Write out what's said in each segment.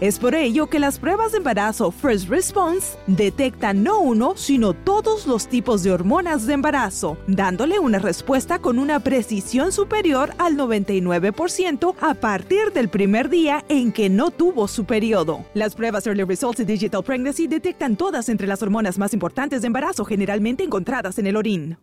Es por ello que las pruebas de embarazo First Response detectan no uno, sino todos los tipos de hormonas de embarazo, dándole una respuesta con una precisión superior al 99% a partir del primer día en que no tuvo su periodo. Las pruebas Early Results y Digital Pregnancy detectan todas entre las hormonas más importantes de embarazo generalmente encontradas en el orín.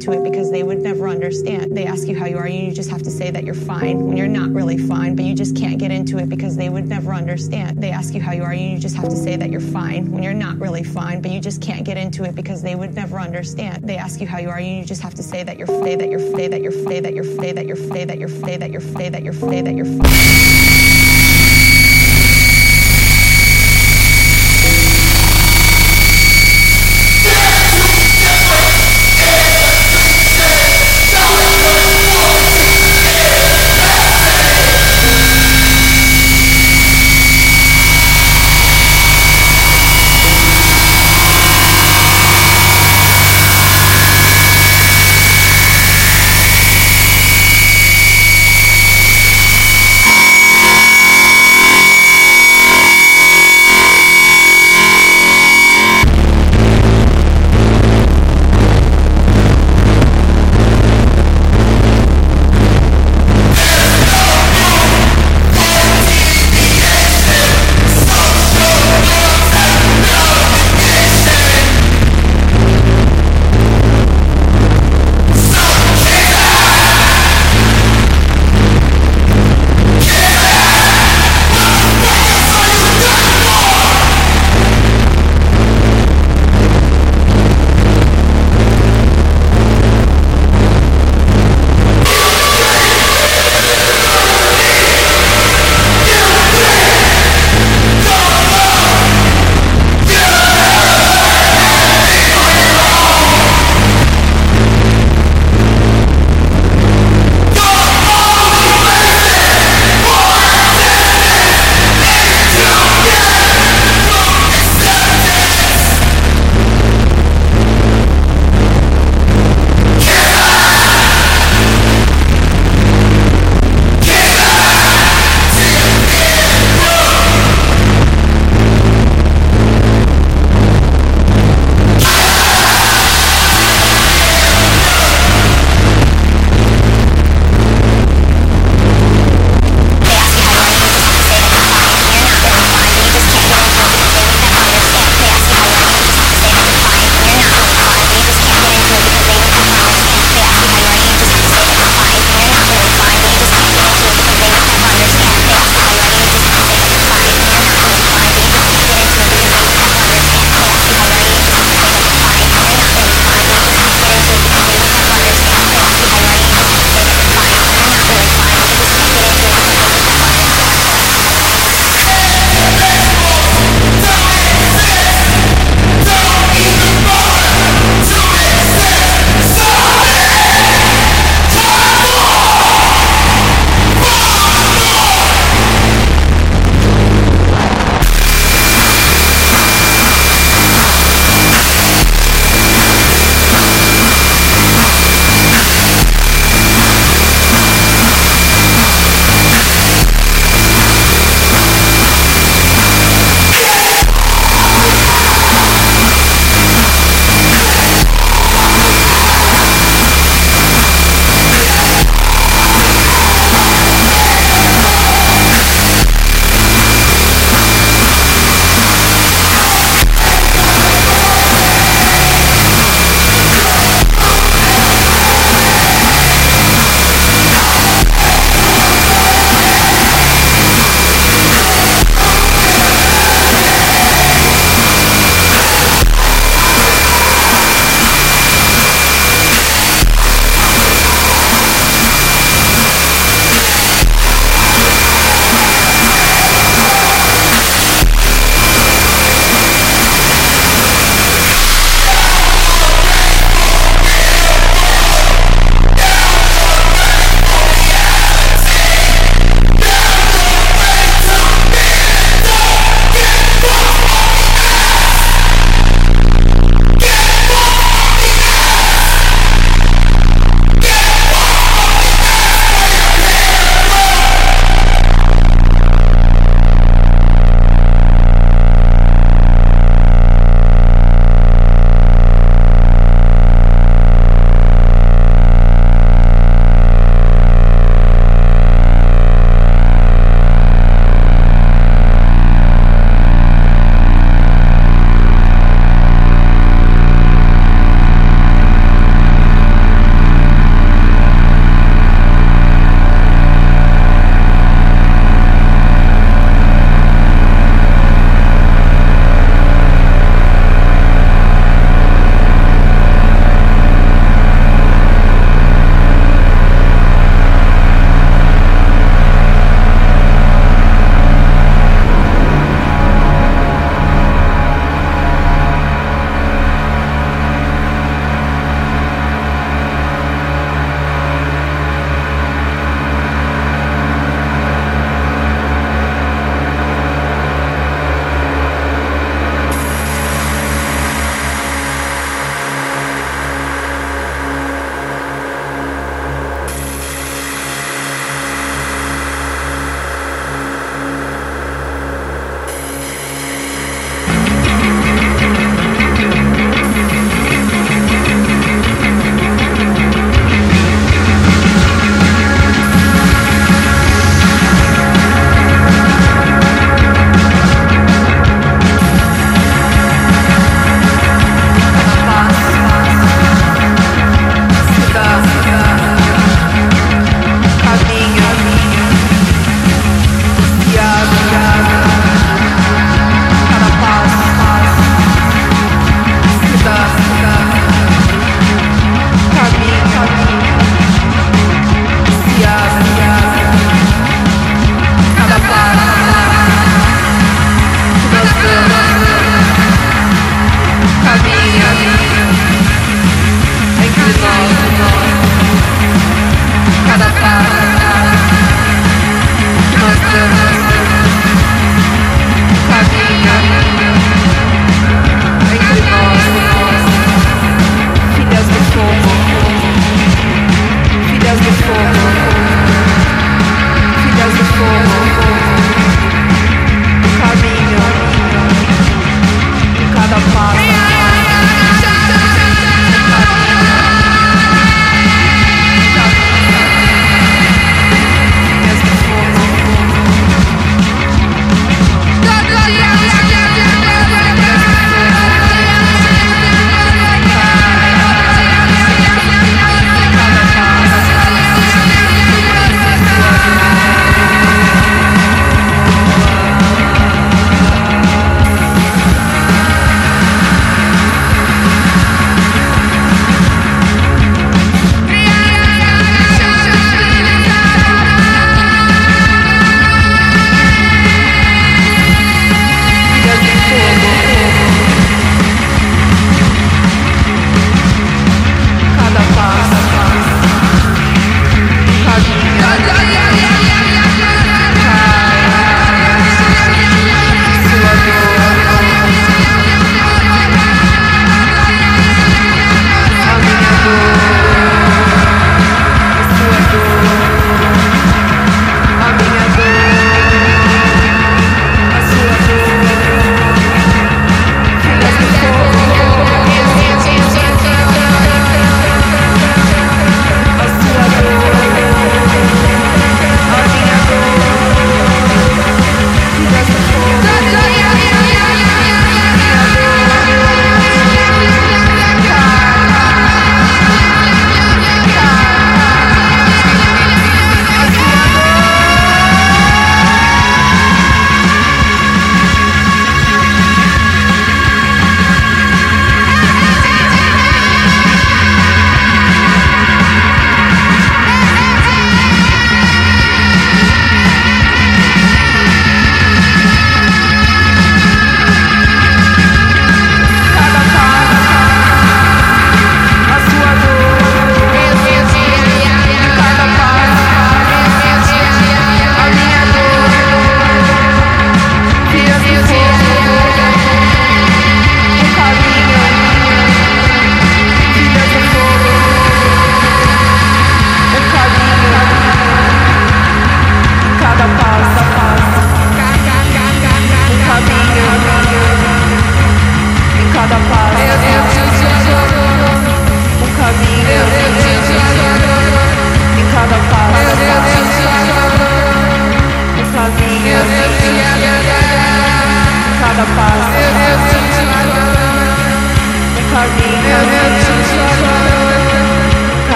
Into it because they would never understand. They ask you how you are, and you just have to say that you're fine when you're not really fine, but you just can't get into it because they would never understand. They ask you how you are, and you just have to say that you're fine when you're not really fine, but you just can't get into it because they would never understand. They ask you how you are, and you just have to say that you're fay, that you're fay, that you're fay, that you're fay, that you're fay, that you're fay, that you're fay, that you're fay, that you're fay. you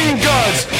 machine guns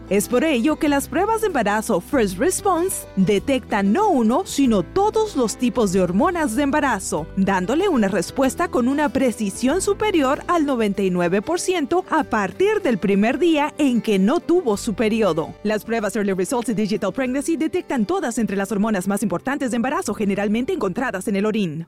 Es por ello que las pruebas de embarazo First Response detectan no uno, sino todos los tipos de hormonas de embarazo, dándole una respuesta con una precisión superior al 99% a partir del primer día en que no tuvo su periodo. Las pruebas Early Results y Digital Pregnancy detectan todas entre las hormonas más importantes de embarazo generalmente encontradas en el orín.